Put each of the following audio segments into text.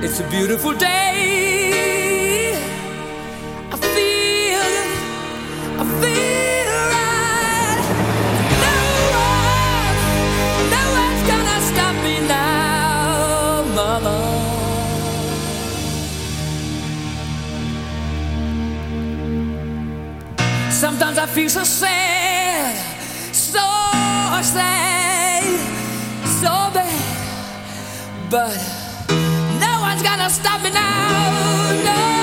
It's a beautiful day. I feel. I feel right. No one, no one's gonna stop me now, Mama. Sometimes I feel so sad, so sad, so bad, but stop me now. No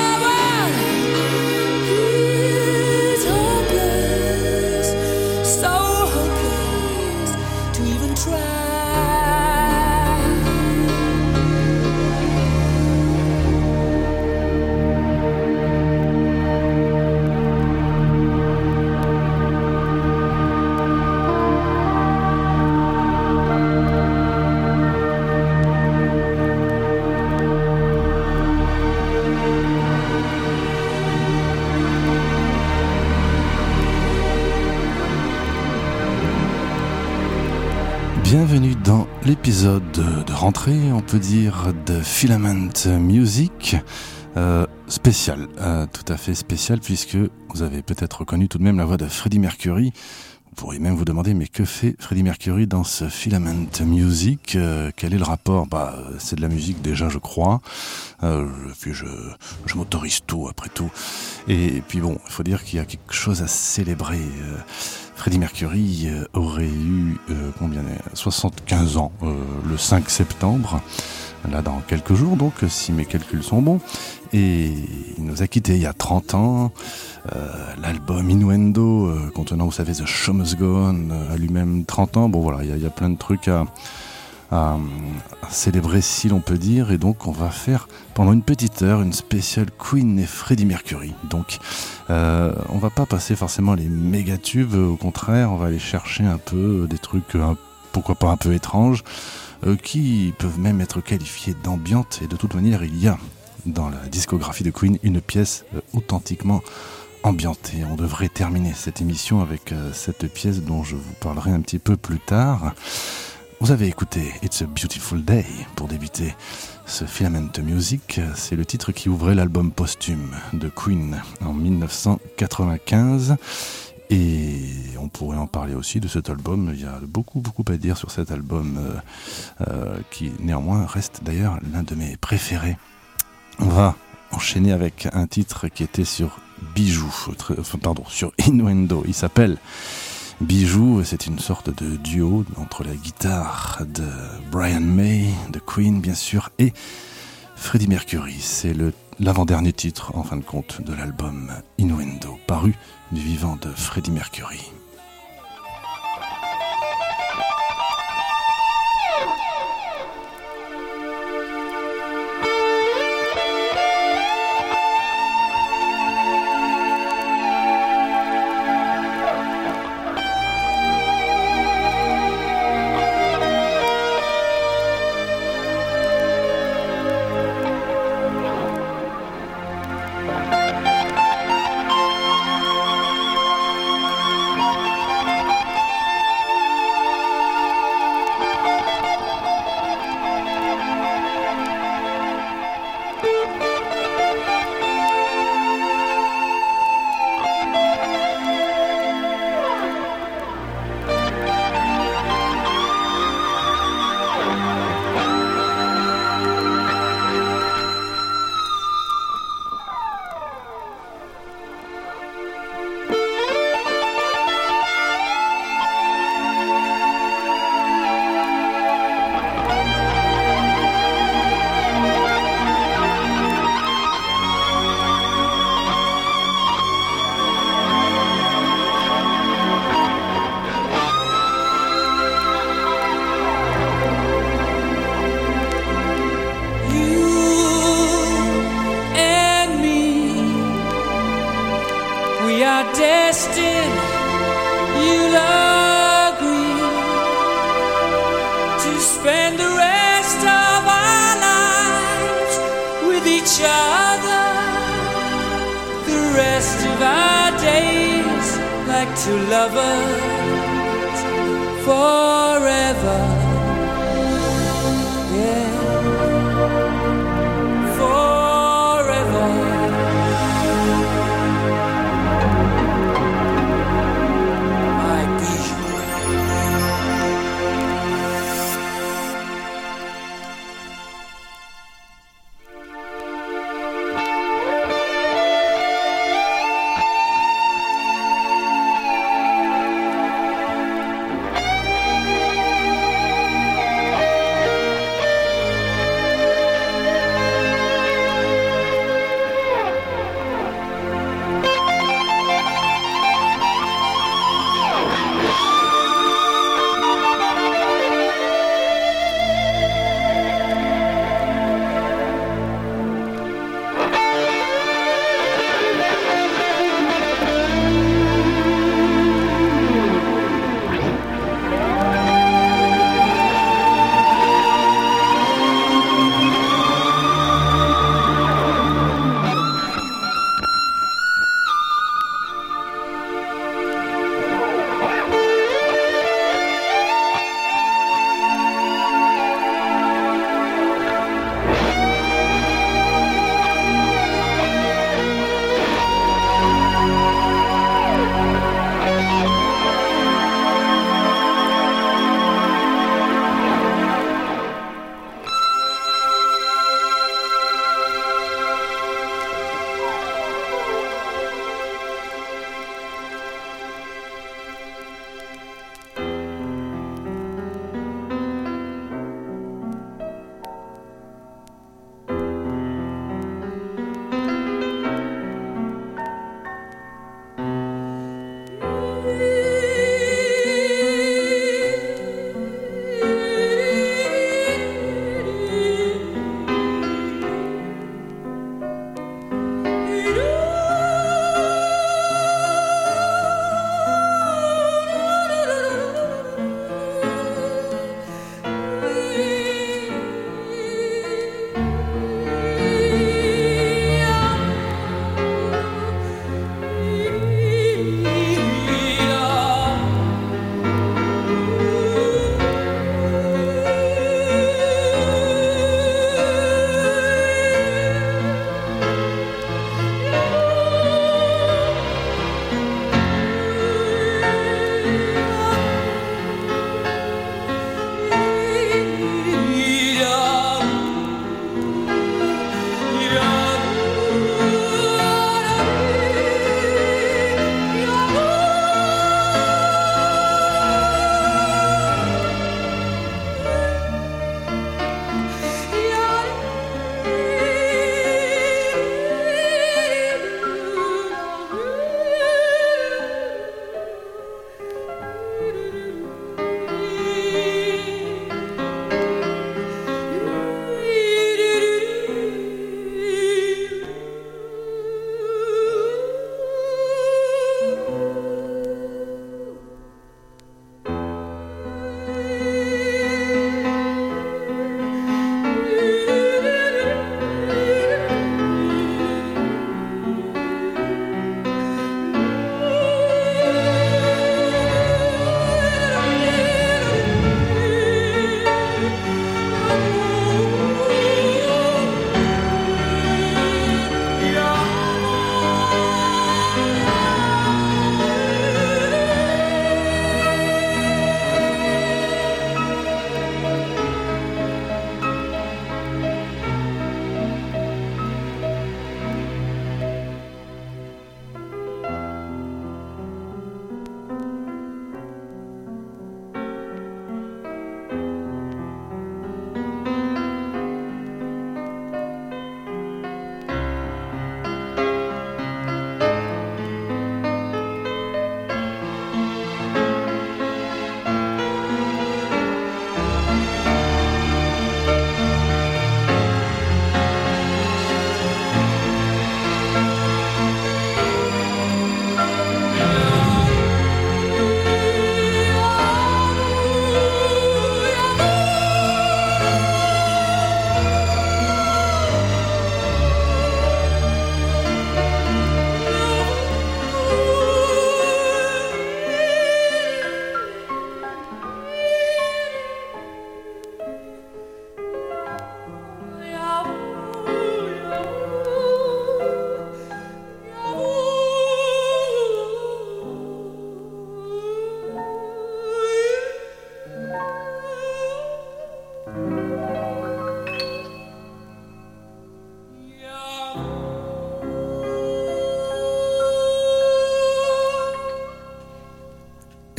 l'épisode de rentrée, on peut dire, de Filament Music. euh, spécial, euh, tout à fait spécial, puisque vous avez peut-être reconnu tout de même la voix de Freddie Mercury. Vous pourriez même vous demander, mais que fait Freddie Mercury dans ce Filament Music Euh, Quel est le rapport? Bah, c'est de la musique déjà, je crois. Puis je m'autorise tout, après tout. Et, puis bon, il faut dire qu'il y a quelque chose à célébrer. Euh, Freddie Mercury euh, aurait eu euh, combien euh, 75 ans euh, le 5 septembre, là dans quelques jours donc, si mes calculs sont bons. Et il nous a quittés il y a 30 ans. Euh, L'album Innuendo, euh, contenant, vous savez, The Show Must Go euh, lui-même 30 ans. Bon voilà, il y, y a plein de trucs à, à, à célébrer si l'on peut dire. Et donc on va faire pendant une petite heure une spéciale Queen et Freddie Mercury. Donc euh, on va pas passer forcément les méga tubes, au contraire, on va aller chercher un peu des trucs, euh, pourquoi pas un peu étranges, euh, qui peuvent même être qualifiés d'ambiantes. Et de toute manière, il y a dans la discographie de Queen une pièce euh, authentiquement ambiantée. On devrait terminer cette émission avec euh, cette pièce dont je vous parlerai un petit peu plus tard. Vous avez écouté It's a Beautiful Day pour débuter ce Filament Music. C'est le titre qui ouvrait l'album posthume de Queen en 1995. Et on pourrait en parler aussi de cet album. Il y a beaucoup, beaucoup à dire sur cet album euh, euh, qui néanmoins reste d'ailleurs l'un de mes préférés. On va enchaîner avec un titre qui était sur Bijou, très- enfin, pardon, sur Innuendo. Il s'appelle Bijou, c'est une sorte de duo entre la guitare de Brian May, de Queen bien sûr, et Freddie Mercury. C'est l'avant-dernier titre, en fin de compte, de l'album Innuendo, paru du vivant de Freddie Mercury.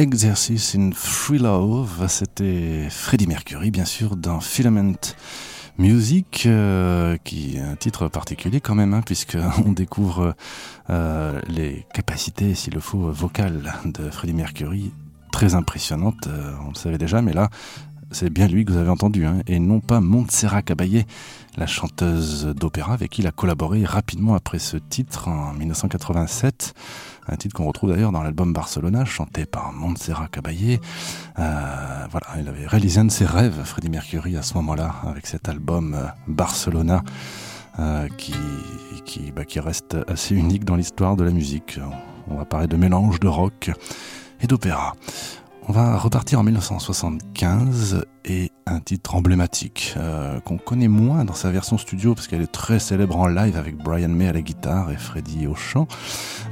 Exercice in Free Love, c'était Freddie Mercury, bien sûr, dans Filament Music, euh, qui est un titre particulier quand même, hein, puisqu'on découvre euh, les capacités, s'il le faut, vocales de Freddie Mercury, très impressionnantes, euh, on le savait déjà, mais là, c'est bien lui que vous avez entendu, hein, et non pas Montserrat Caballé, la chanteuse d'opéra avec qui il a collaboré rapidement après ce titre en 1987. Un titre qu'on retrouve d'ailleurs dans l'album Barcelona, chanté par Montserrat Caballé. Euh, voilà, il avait réalisé un de ses rêves, Freddie Mercury, à ce moment-là, avec cet album euh, Barcelona, euh, qui, qui, bah, qui reste assez unique dans l'histoire de la musique. On va parler de mélange de rock et d'opéra. On va repartir en 1975 et un titre emblématique euh, qu'on connaît moins dans sa version studio parce qu'elle est très célèbre en live avec Brian May à la guitare et Freddie au chant.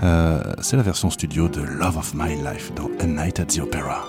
Euh, c'est la version studio de Love of My Life dans A Night at the Opera.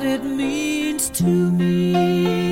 What it means to me.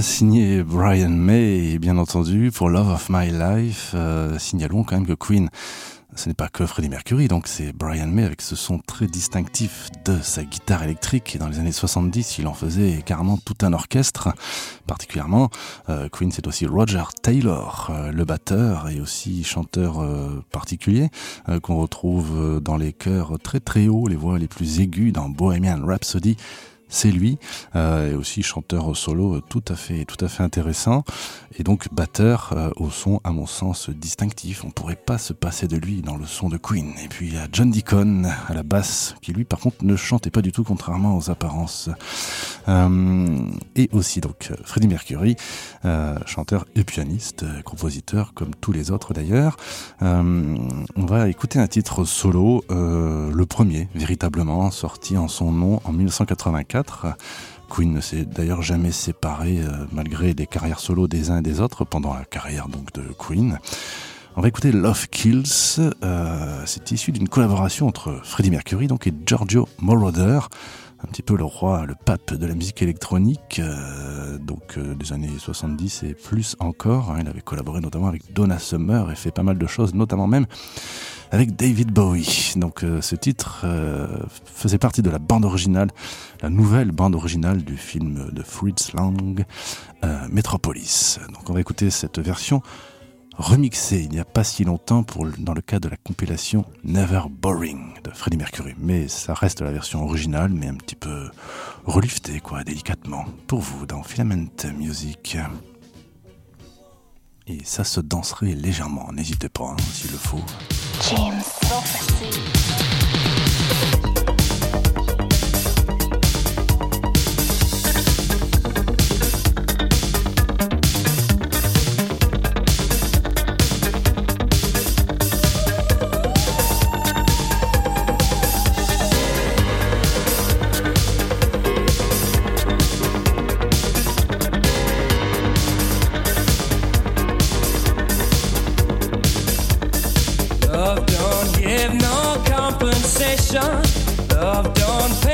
Signée Brian May, bien entendu, pour Love of My Life. Euh, signalons quand même que Queen, ce n'est pas que Freddie Mercury, donc c'est Brian May avec ce son très distinctif de sa guitare électrique. Et dans les années 70, il en faisait carrément tout un orchestre. Particulièrement, euh, Queen, c'est aussi Roger Taylor, euh, le batteur et aussi chanteur particulier qu'on retrouve dans les chœurs très très hauts, les voix les plus aiguës dans Bohemian Rhapsody c'est lui, euh, et aussi chanteur solo euh, tout à fait, tout à fait intéressant, et donc batteur euh, au son, à mon sens, distinctif. On pourrait pas se passer de lui dans le son de Queen. Et puis il y a John Deacon à la basse, qui lui, par contre, ne chantait pas du tout, contrairement aux apparences. Et aussi donc Freddie Mercury, chanteur et pianiste, compositeur comme tous les autres d'ailleurs. On va écouter un titre solo, le premier véritablement sorti en son nom en 1984. Queen ne s'est d'ailleurs jamais séparé euh, malgré les carrières solo des uns et des autres pendant la carrière donc de Queen. On va écouter Love Kills. Euh, c'est issu d'une collaboration entre Freddie Mercury donc et Giorgio Moroder, un petit peu le roi, le pape de la musique électronique, euh, donc des années 70 et plus encore. hein. il avait collaboré notamment avec Donna Summer et fait pas mal de choses, notamment même avec David Bowie. Donc euh, ce titre euh, faisait partie de la bande originale, la nouvelle bande originale du film de Fritz Lang, euh, Metropolis. Donc on va écouter cette version remixée il n'y a pas si longtemps pour, dans le cadre de la compilation Never Boring de Freddie Mercury. Mais ça reste la version originale, mais un petit peu reliftée, quoi, délicatement, pour vous dans Filament Music. Et ça se danserait légèrement, n'hésitez pas hein, s'il le faut. Love don't pay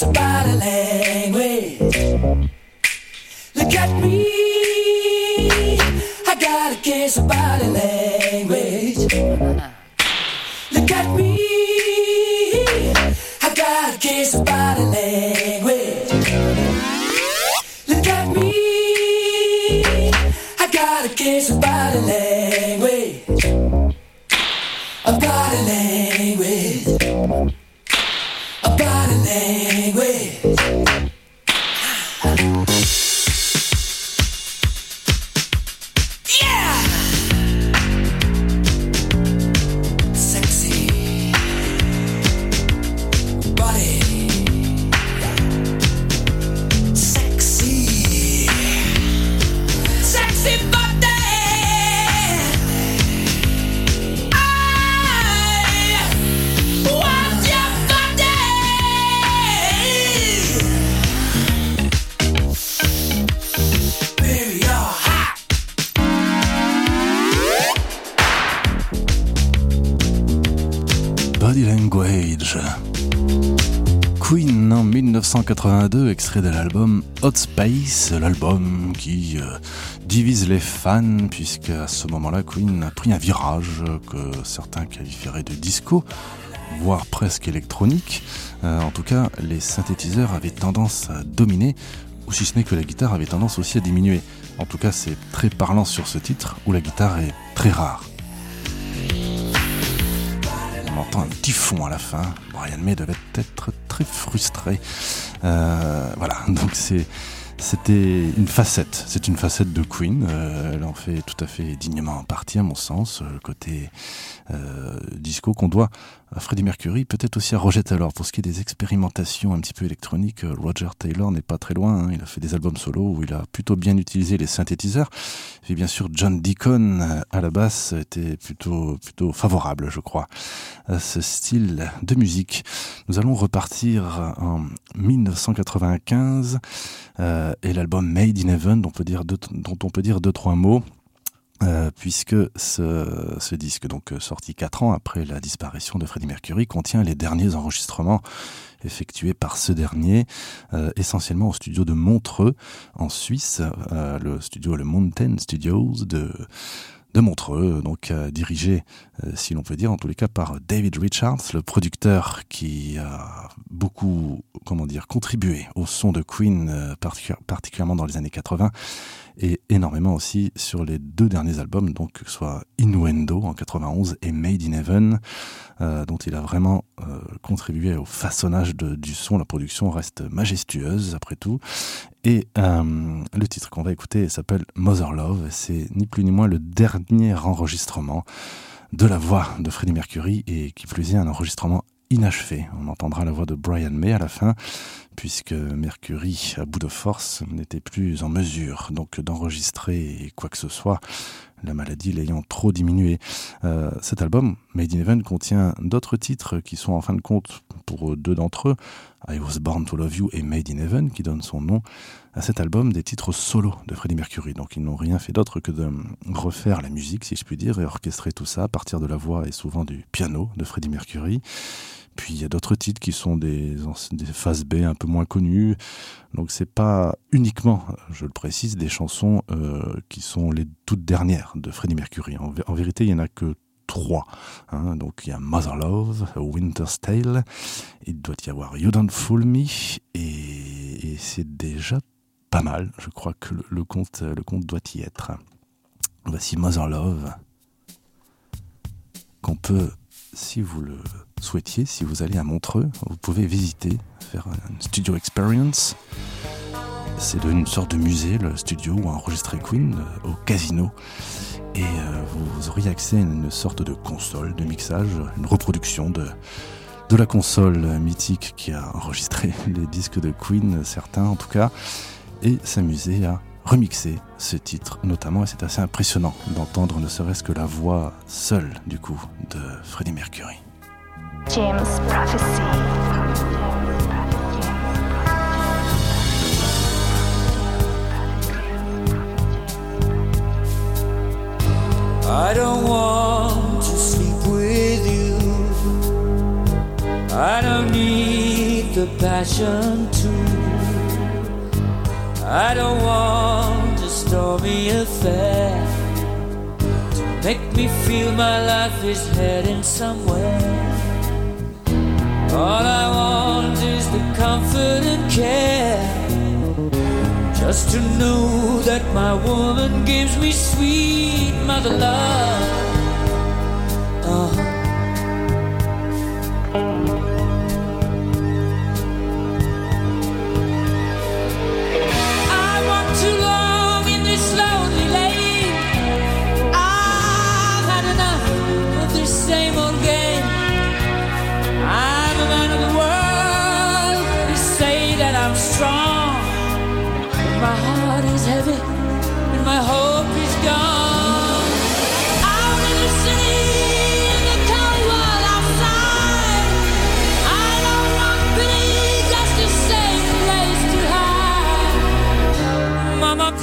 It's a body language. Extrait de l'album Hot Space, l'album qui euh, divise les fans, puisque à ce moment-là, Queen a pris un virage que certains qualifieraient de disco, voire presque électronique. Euh, en tout cas, les synthétiseurs avaient tendance à dominer, ou si ce n'est que la guitare avait tendance aussi à diminuer. En tout cas, c'est très parlant sur ce titre, où la guitare est très rare. On entend un petit fond à la fin. Brian May devait être frustré. Euh, voilà, donc c'est c'était une facette, c'est une facette de Queen. Euh, elle en fait tout à fait dignement partie, à mon sens, le côté euh, disco qu'on doit à Freddie Mercury, peut-être aussi à Roger Taylor. Pour ce qui est des expérimentations un petit peu électroniques, euh, Roger Taylor n'est pas très loin. hein. Il a fait des albums solo où il a plutôt bien utilisé les synthétiseurs. Et bien sûr, John Deacon euh, à la basse était plutôt plutôt favorable, je crois, à ce style de musique. Nous allons repartir en 1995 euh, et l'album Made in Heaven, dont on peut dire deux, dont on peut dire deux trois mots. Euh, puisque ce, ce disque, donc euh, sorti quatre ans après la disparition de Freddie Mercury, contient les derniers enregistrements effectués par ce dernier, euh, essentiellement au studio de Montreux, en Suisse, euh, le studio, le Mountain Studios de, de Montreux, donc euh, dirigé, si l'on peut dire, en tous les cas par David Richards, le producteur qui a beaucoup, comment dire, contribué au son de Queen, euh, particu- particulièrement dans les années 80, et énormément aussi sur les deux derniers albums, donc que ce soit Innuendo en 91 et Made in Heaven, euh, dont il a vraiment euh, contribué au façonnage du son. La production reste majestueuse après tout. Et euh, le titre qu'on va écouter s'appelle Mother Love. C'est ni plus ni moins le dernier enregistrement de la voix de Freddie Mercury et qui plus est un enregistrement inachevé. On entendra la voix de Brian May à la fin, puisque Mercury, à bout de force, n'était plus en mesure donc d'enregistrer quoi que ce soit, la maladie l'ayant trop diminué. Euh, cet album, Made in Heaven, contient d'autres titres qui sont en fin de compte, pour deux d'entre eux, I Was Born to Love You et Made in Heaven, qui donnent son nom à cet album, des titres solo de Freddie Mercury. Donc ils n'ont rien fait d'autre que de refaire la musique, si je puis dire, et orchestrer tout ça à partir de la voix et souvent du piano de Freddie Mercury. Puis il y a d'autres titres qui sont des, phases B un peu moins connues. Donc c'est pas uniquement, je le précise, des chansons euh, qui sont les toutes dernières de Freddie Mercury. En, vérité, il y en a que trois. Hein. Donc il y a Mother Love, Winter's Tale, il doit y avoir You Don't Fool Me, et, c'est déjà pas mal. Je crois que le, le, compte, le doit y être. Voici Mother Love, qu'on peut, si vous le souhaitiez, si vous allez à Montreux, vous pouvez visiter, faire une studio experience. C'est une sorte de musée, le studio où a enregistré Queen, au casino. Et euh, vous auriez accès à une sorte de console de mixage, une reproduction de, de la console mythique qui a enregistré les disques de Queen, certains en tout cas, et s'amuser à remixer ce titre notamment, et c'est assez impressionnant d'entendre ne serait-ce que la voix seule du coup de Freddie Mercury. James Prophecy. I don't want to sleep with you. I don't need the passion to. I don't want a stormy affair to make me feel my life is heading somewhere. All I want is the comfort and care. Just to know that my woman gives me sweet mother love. Uh.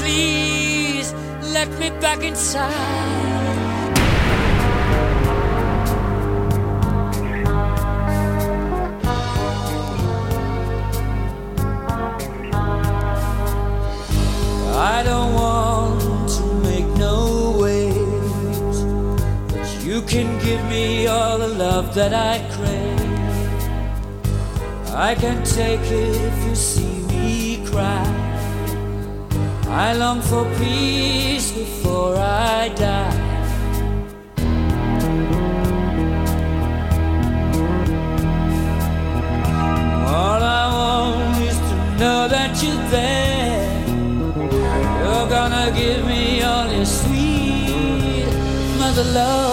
Please let me back inside. I don't want to make no waves, but you can give me all the love that I crave. I can take it I long for peace before I die. All I want is to know that you're there. You're gonna give me all your sweet mother love.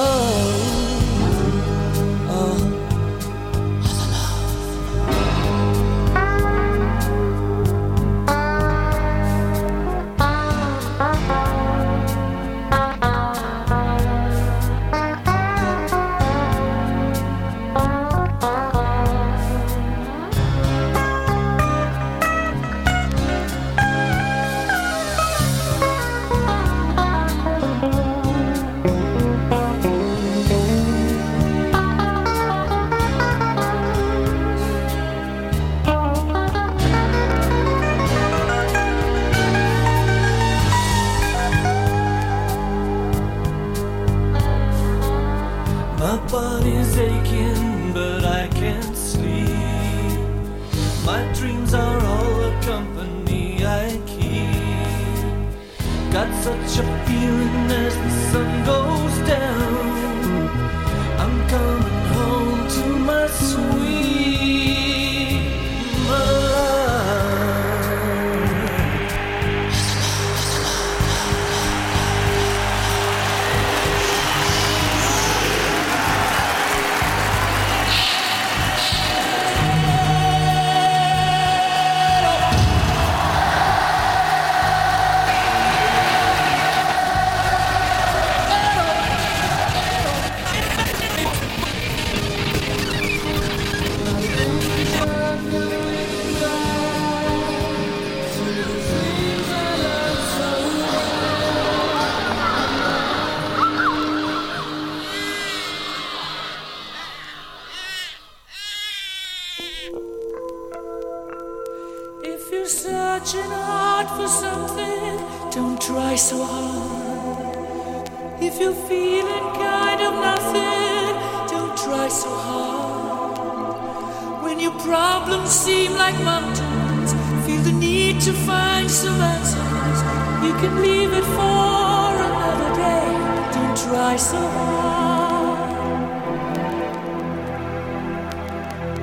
Problems seem like mountains, feel the need to find some answers. You can leave it for another day. Don't try so hard.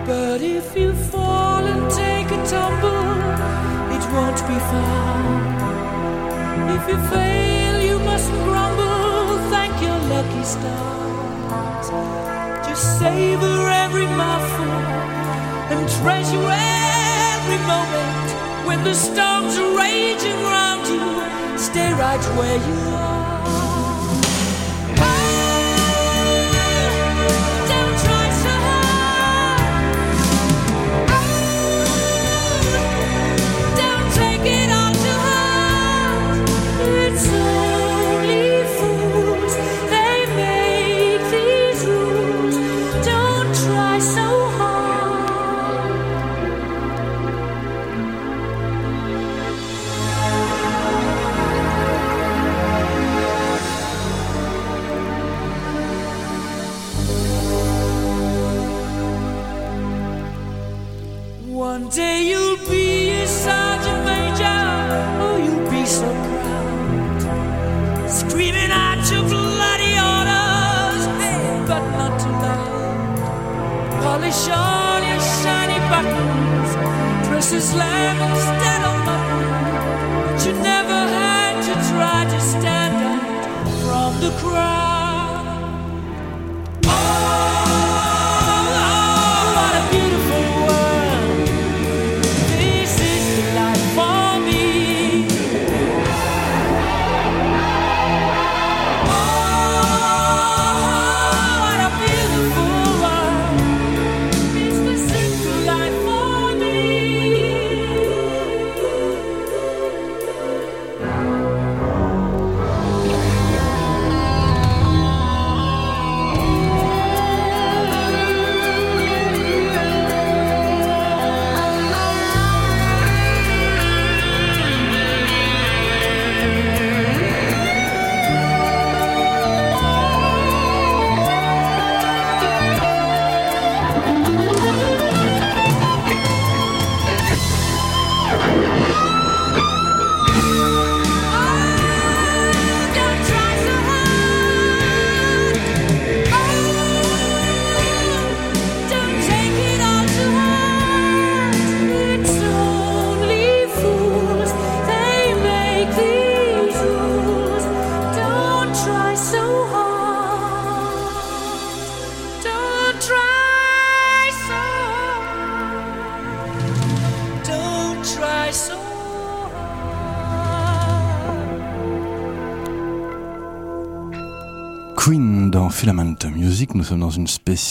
But if you fall and take a tumble, it won't be far. If you fail, you mustn't grumble. Thank your lucky stars. Just savor every mouthful and treasure every moment. When the storms are raging round you, stay right where you are.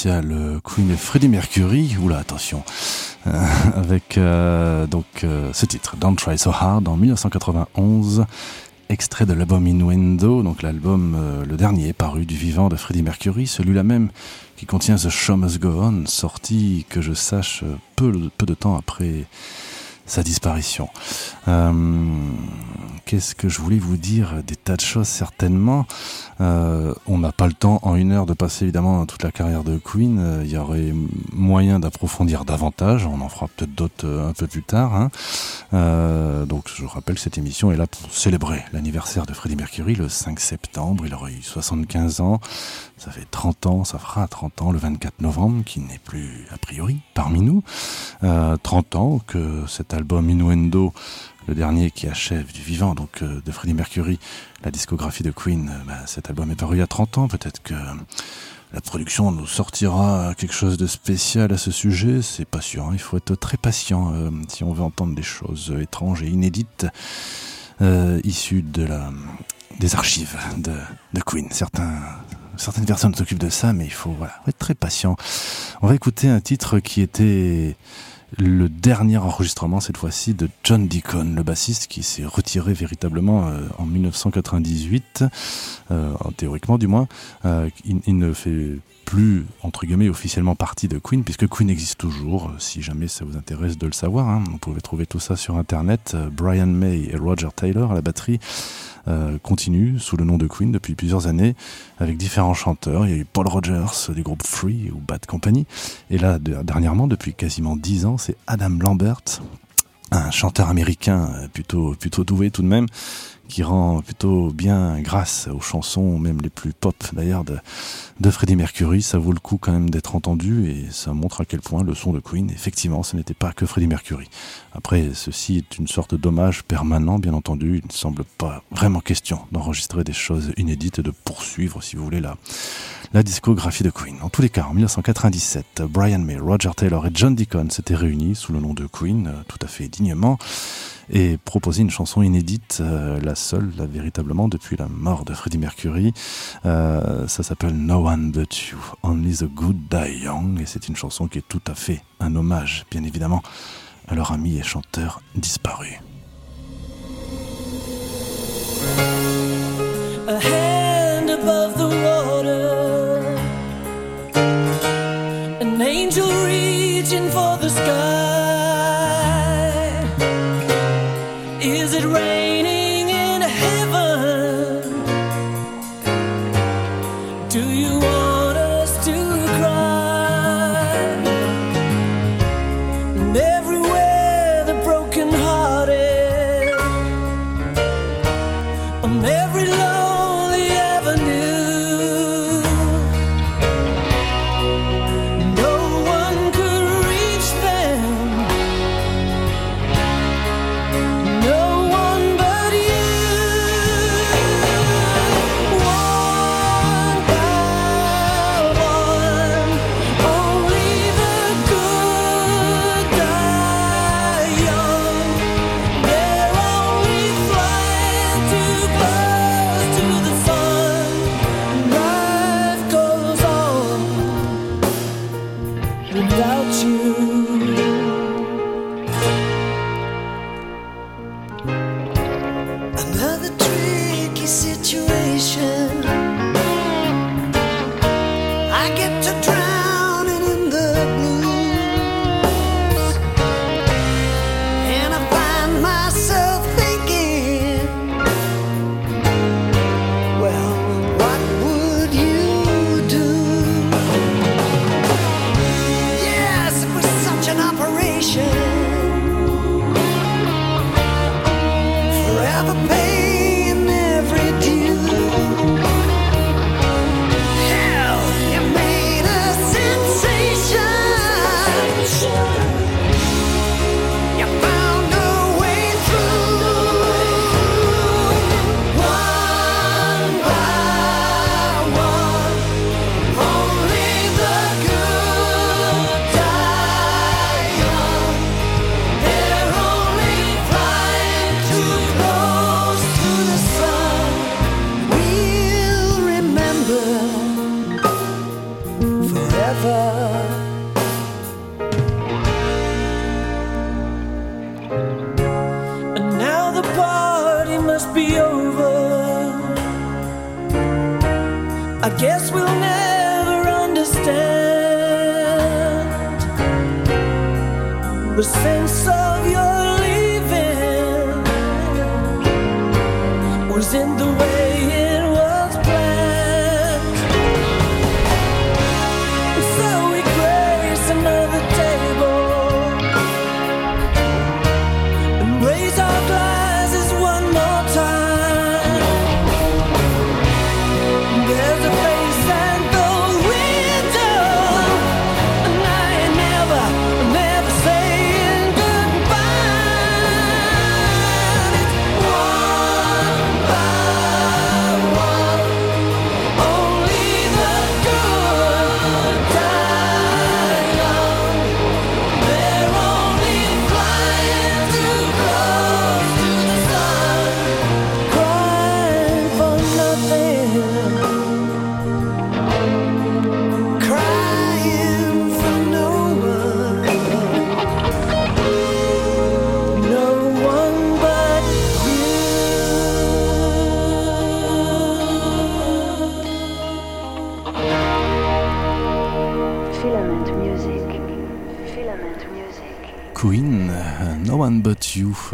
Euh, Queen Freddie Mercury. Oula, attention. Euh, avec euh, ce titre, Don't Try So Hard, en 1991, extrait de l'album Innuendo, donc l'album, le dernier paru du vivant de Freddie Mercury, celui-là même qui contient The Show Must Go On, sorti, que je sache, peu, peu de temps après sa disparition. Euh, Qu'est-ce que je voulais vous dire Des tas de choses certainement. Euh, on n'a pas le temps en une heure de passer évidemment toute la carrière de Queen. Euh, Il y aurait moyen d'approfondir davantage. On en fera peut-être d'autres un peu plus tard. hein. Donc je rappelle que cette émission est là pour célébrer l'anniversaire de Freddie Mercury le 5 septembre. Il aurait eu 75 ans. Ça fait 30 ans, ça fera 30 ans le 24 novembre, qui n'est plus a priori parmi nous. Euh, 30 ans que cet album Innuendo, le dernier qui achève du vivant, donc euh, de Freddie Mercury, la discographie de Queen, euh, bah, cet album est paru il y a 30 ans. Peut-être que la production nous sortira quelque chose de spécial à ce sujet. C'est pas sûr. hein. Il faut être très patient euh, si on veut entendre des choses étranges et inédites issues de la, des archives de, de Queen. Certains, certaines personnes s'occupent de ça, mais il faut voilà, être très patient. On va écouter un titre qui était le dernier enregistrement cette fois-ci de John Deacon, le bassiste qui s'est retiré véritablement euh, en 1998, euh, théoriquement du moins. Euh, il, il ne fait plus entre guillemets officiellement partie de Queen puisque Queen existe toujours. euh, Si jamais ça vous intéresse de le savoir, hein. vous pouvez trouver tout ça sur internet. Euh, Brian May et Roger Taylor à la batterie euh, continuent sous le nom de Queen depuis plusieurs années avec différents chanteurs. Il y a eu Paul Rogers du groupe Free ou Bad Company. Et là, de- dernièrement, depuis quasiment dix ans, c'est Adam Lambert, un chanteur américain plutôt, plutôt doué tout de même, qui rend plutôt bien grâce aux chansons, même les plus pop d'ailleurs, de, de Freddie Mercury. Ça vaut le coup quand même d'être entendu et ça montre à quel point le son de Queen, effectivement, ce n'était pas que Freddie Mercury. Après, ceci est une sorte d'hommage permanent, bien entendu. Il ne semble pas vraiment question d'enregistrer des choses inédites et de poursuivre, si vous voulez, la, la discographie de Queen. En tous les cas, en 1997, Brian May, Roger Taylor et John Deacon s'étaient réunis sous le nom de Queen, euh, tout à fait dignement, et proposaient une chanson inédite, euh, la seule, véritablement, depuis la mort de Freddie Mercury. Euh, ça s'appelle No One But You, Only the Good Die Young, et c'est une chanson qui est tout à fait un hommage, bien évidemment, à leur ami et chanteur disparu. a hand above the water, an angel reaching for the sky.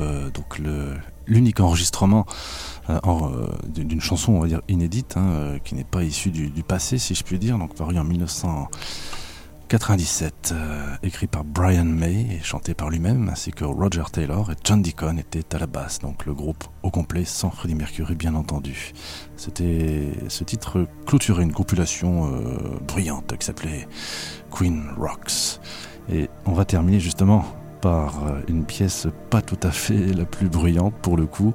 Euh, donc le l'unique enregistrement euh, euh, d'une chanson, on va dire inédite, hein, qui n'est pas issue du, passé, si je puis dire, donc paru en 1997, euh, écrit par Brian May et chanté par lui-même, ainsi que Roger Taylor et John Deacon étaient à la basse, donc le groupe au complet sans Freddie Mercury bien entendu. C'était ce titre clôturait une compilation bruyante qui s'appelait Queen Rocks. Et on va terminer justement par une pièce pas tout à fait la plus bruyante pour le coup.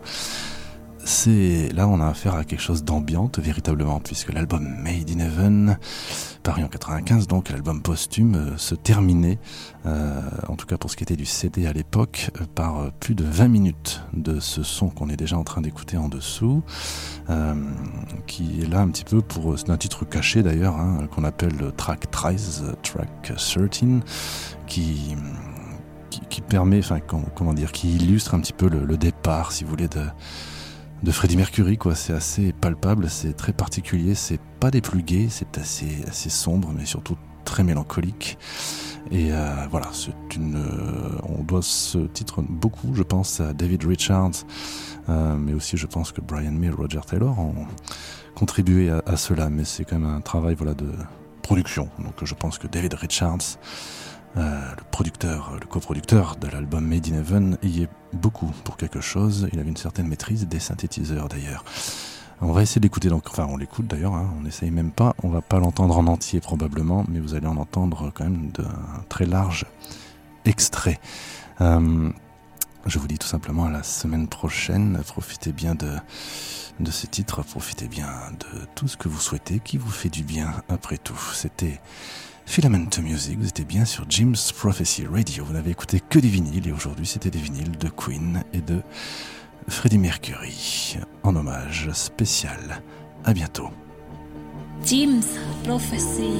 C'est là on a affaire à quelque chose d'ambiante véritablement puisque l'album Made in Heaven paru en 95 donc l'album posthume euh, se terminait euh, en tout cas pour ce qui était du CD à l'époque euh, par plus de 20 minutes de ce son qu'on est déjà en train d'écouter en dessous qui est là un petit peu pour un titre caché d'ailleurs hein, qu'on appelle le track 13 euh, track 13 qui qui, permet, enfin com- comment dire, qui illustre un petit peu le, départ, si vous voulez, de, de Freddie Mercury. Quoi, c'est assez palpable, c'est très particulier. C'est pas des plus gays, c'est assez assez sombre, mais surtout très mélancolique. Et euh, voilà, c'est une, euh, on doit ce titre beaucoup, je pense, à David Richards, euh, mais aussi je pense que Brian May et Roger Taylor ont contribué à, à cela. Mais c'est quand même un travail, voilà, de production. Donc je pense que David Richards euh, le producteur, le coproducteur de l'album Made in Heaven y est beaucoup pour quelque chose. Il avait une certaine maîtrise des synthétiseurs d'ailleurs. On va essayer d'écouter donc, enfin on l'écoute d'ailleurs, hein, on n'essaye même pas, on va pas l'entendre en entier probablement, mais vous allez en entendre quand même d'un très large extrait. Euh, je vous dis tout simplement à la semaine prochaine, profitez bien de, de ces titres, profitez bien de tout ce que vous souhaitez, qui vous fait du bien après tout. C'était Filament Music, vous étiez bien sur Jim's Prophecy Radio, vous n'avez écouté que des vinyles et aujourd'hui c'était des vinyles de Queen et de Freddie Mercury en hommage spécial. À bientôt. Jim's Prophecy.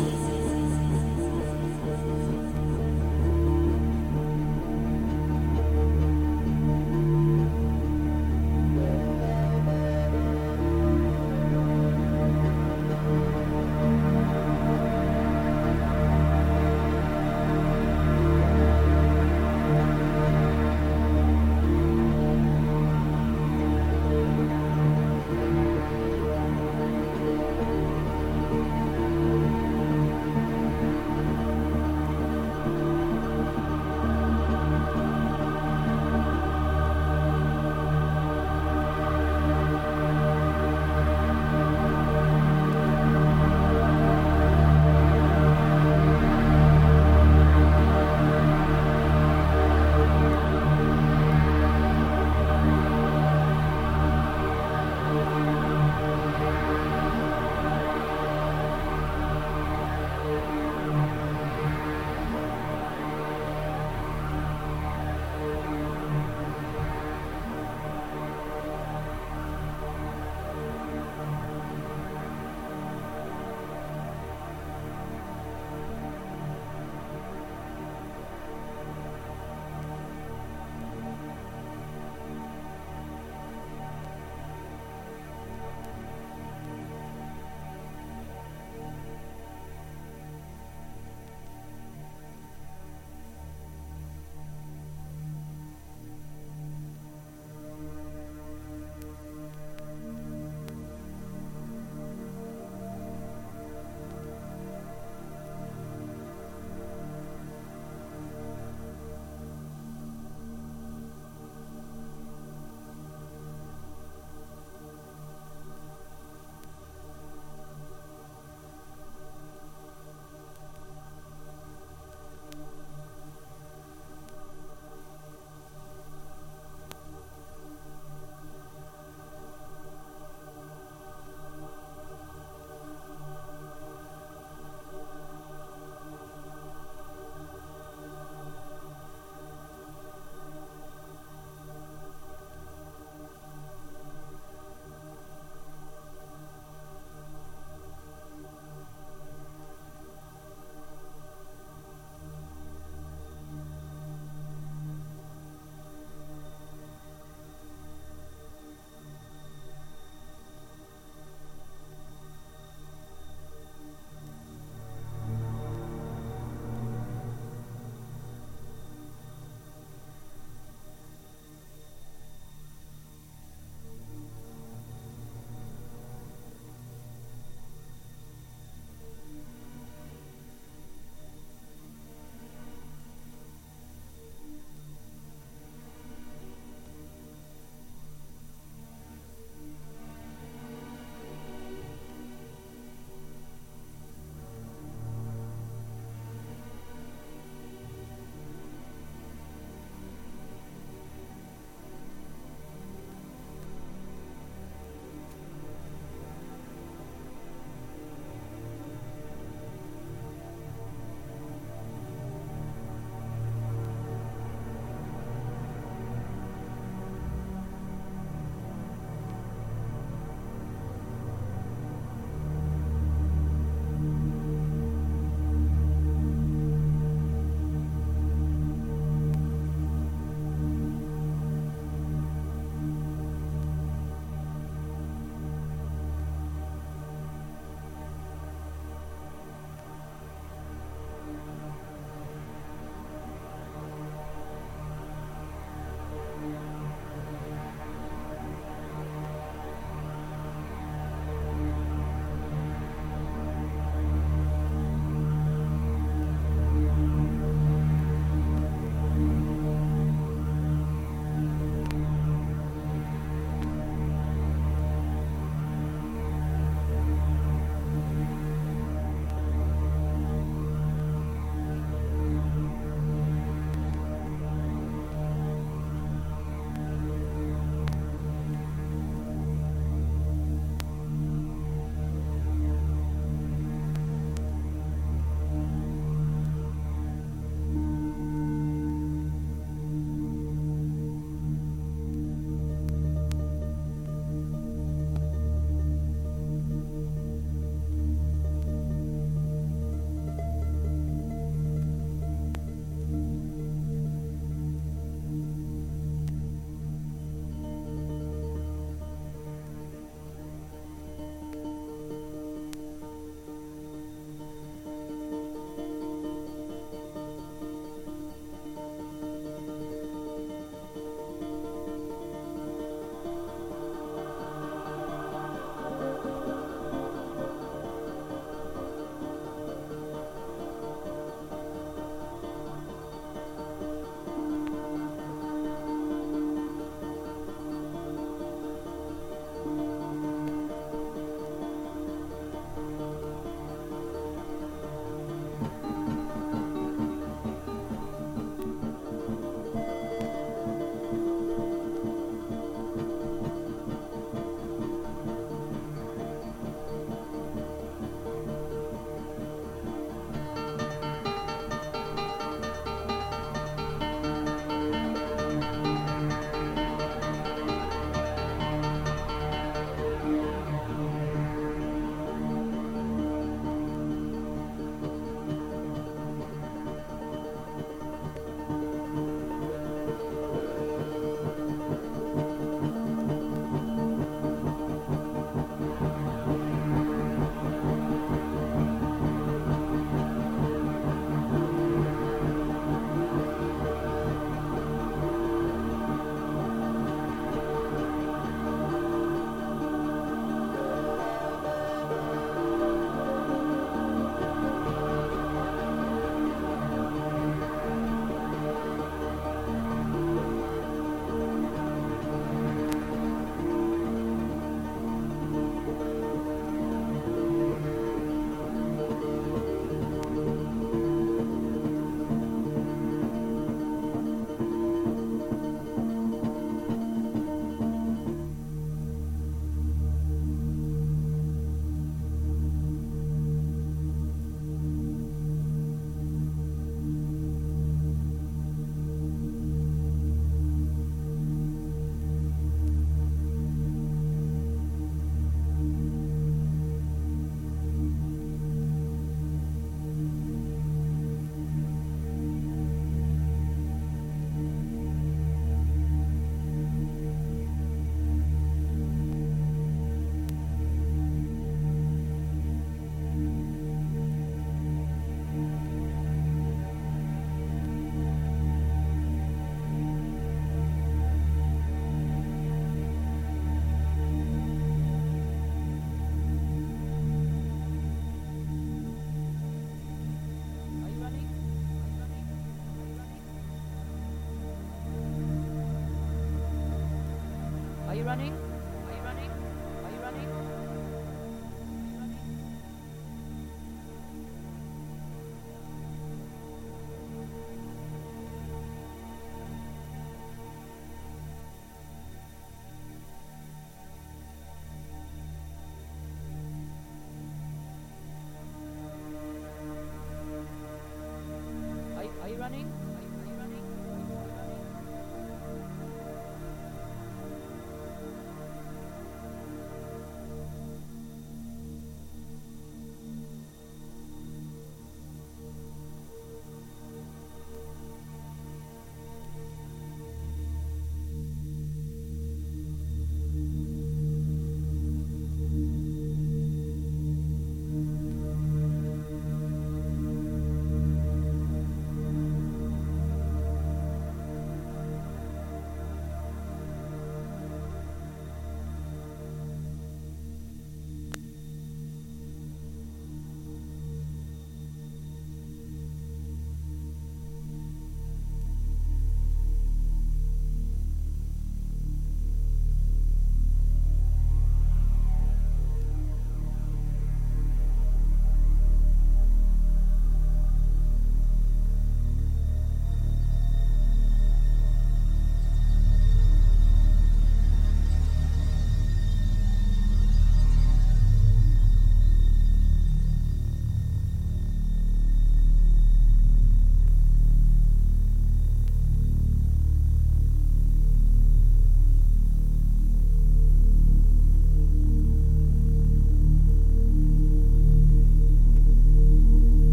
Running.